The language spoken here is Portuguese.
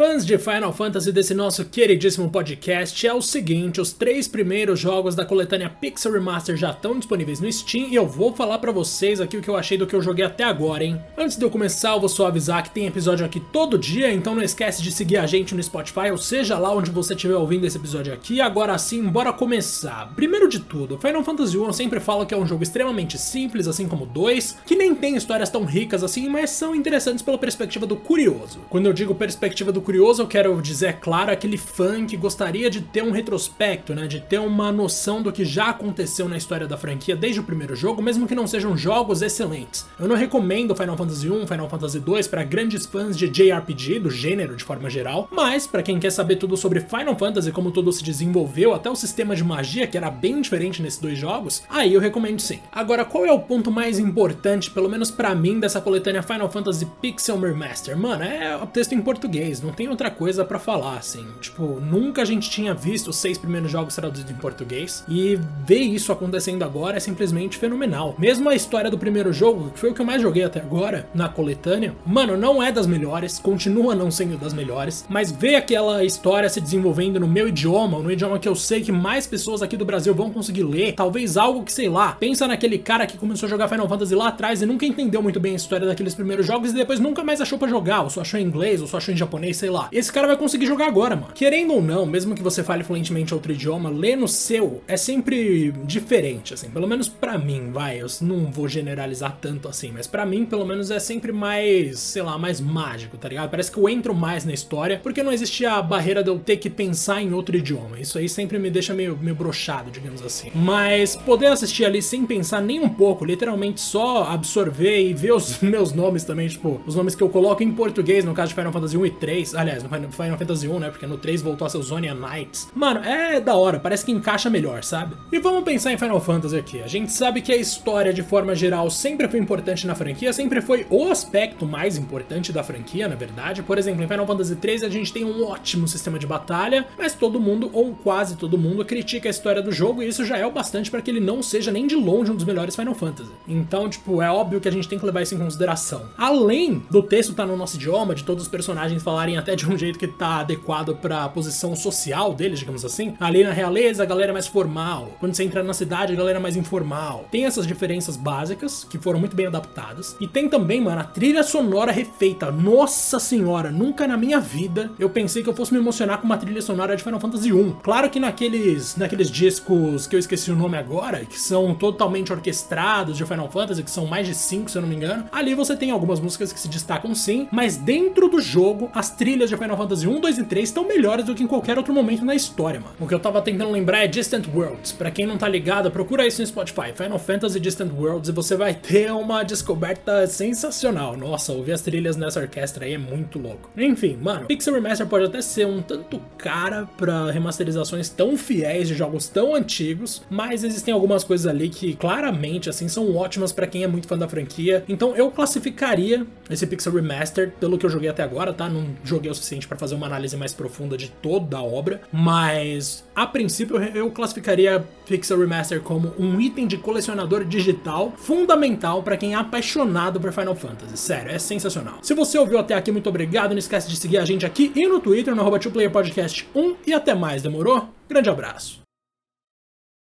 fãs de Final Fantasy desse nosso queridíssimo podcast, é o seguinte: os três primeiros jogos da coletânea Pixel Remaster já estão disponíveis no Steam e eu vou falar para vocês aqui o que eu achei do que eu joguei até agora, hein? Antes de eu começar, eu vou só avisar que tem episódio aqui todo dia, então não esquece de seguir a gente no Spotify, ou seja lá onde você estiver ouvindo esse episódio aqui. Agora sim, bora começar. Primeiro de tudo, Final Fantasy 1 eu sempre falo que é um jogo extremamente simples, assim como 2, que nem tem histórias tão ricas assim, mas são interessantes pela perspectiva do curioso. Quando eu digo perspectiva do curioso, eu quero dizer, é claro, aquele fã que gostaria de ter um retrospecto, né? De ter uma noção do que já aconteceu na história da franquia desde o primeiro jogo, mesmo que não sejam jogos excelentes. Eu não recomendo Final Fantasy 1, Final Fantasy 2 para grandes fãs de JRPG, do gênero de forma geral, mas para quem quer saber tudo sobre Final Fantasy, como tudo se desenvolveu, até o sistema de magia, que era bem diferente nesses dois jogos, aí eu recomendo sim. Agora, qual é o ponto mais importante, pelo menos para mim, dessa coletânea Final Fantasy Pixel Remaster? Mano, é o texto em português, não tem outra coisa para falar, assim. Tipo, nunca a gente tinha visto os seis primeiros jogos traduzidos em português, e ver isso acontecendo agora é simplesmente fenomenal. Mesmo a história do primeiro jogo, que foi o que eu mais joguei até agora, na coletânea, mano, não é das melhores, continua não sendo das melhores, mas ver aquela história se desenvolvendo no meu idioma, no idioma que eu sei que mais pessoas aqui do Brasil vão conseguir ler, talvez algo que, sei lá, pensa naquele cara que começou a jogar Final Fantasy lá atrás e nunca entendeu muito bem a história daqueles primeiros jogos e depois nunca mais achou para jogar, ou só achou em inglês, ou só achou em japonês, sei lá. Esse cara vai conseguir jogar agora, mano. Querendo ou não, mesmo que você fale fluentemente outro idioma, ler no seu é sempre diferente, assim. Pelo menos para mim, vai. Eu não vou generalizar tanto assim, mas para mim, pelo menos, é sempre mais, sei lá, mais mágico, tá ligado? Parece que eu entro mais na história, porque não existe a barreira de eu ter que pensar em outro idioma. Isso aí sempre me deixa meio, meio brochado, digamos assim. Mas poder assistir ali sem pensar nem um pouco, literalmente só absorver e ver os meus nomes também, tipo, os nomes que eu coloco em português, no caso de Final Fantasy 1 e 3, aliás, no Final Fantasy 1, né, porque no 3 voltou a ser Zonia Knights. Mano, é da hora, parece que encaixa melhor, sabe? E vamos pensar em Final Fantasy aqui. A gente sabe que a história, de forma geral, sempre foi importante na franquia, sempre foi o aspecto mais importante da franquia, na verdade. Por exemplo, em Final Fantasy 3 a gente tem um ótimo sistema de batalha, mas todo mundo, ou quase todo mundo, critica a história do jogo e isso já é o bastante para que ele não seja nem de longe um dos melhores Final Fantasy. Então, tipo, é óbvio que a gente tem que levar isso em consideração. Além do texto estar tá no nosso idioma, de todos os personagens falarem até de um jeito que tá adequado para a posição social deles, digamos assim. Ali na realeza, a galera é mais formal. Quando você entra na cidade, a galera é mais informal. Tem essas diferenças básicas que foram muito bem adaptadas. E tem também, mano, a trilha sonora refeita. Nossa senhora, nunca na minha vida eu pensei que eu fosse me emocionar com uma trilha sonora de Final Fantasy 1. Claro que naqueles, naqueles discos que eu esqueci o nome agora, que são totalmente orquestrados de Final Fantasy, que são mais de 5, se eu não me engano, ali você tem algumas músicas que se destacam sim, mas dentro do jogo, as trilhas de Final Fantasy 1, 2 e 3 estão melhores do que em qualquer outro momento na história, mano. O que eu tava tentando lembrar é Distant Worlds. Para quem não tá ligado, procura isso no Spotify, Final Fantasy Distant Worlds, e você vai ter uma descoberta sensacional. Nossa, ouvir as trilhas nessa orquestra aí é muito louco. Enfim, mano, Pixel Remaster pode até ser um tanto cara para remasterizações tão fiéis de jogos tão antigos, mas existem algumas coisas ali que claramente assim são ótimas para quem é muito fã da franquia. Então eu classificaria esse Pixel Remaster pelo que eu joguei até agora, tá? Não joguei o suficiente para fazer uma análise mais profunda de toda a obra, mas a princípio eu classificaria Pixel Remaster como um item de colecionador digital fundamental para quem é apaixonado por Final Fantasy. Sério, é sensacional. Se você ouviu até aqui, muito obrigado. Não esquece de seguir a gente aqui e no Twitter, no arroba Podcast 1 e até mais, demorou? Grande abraço.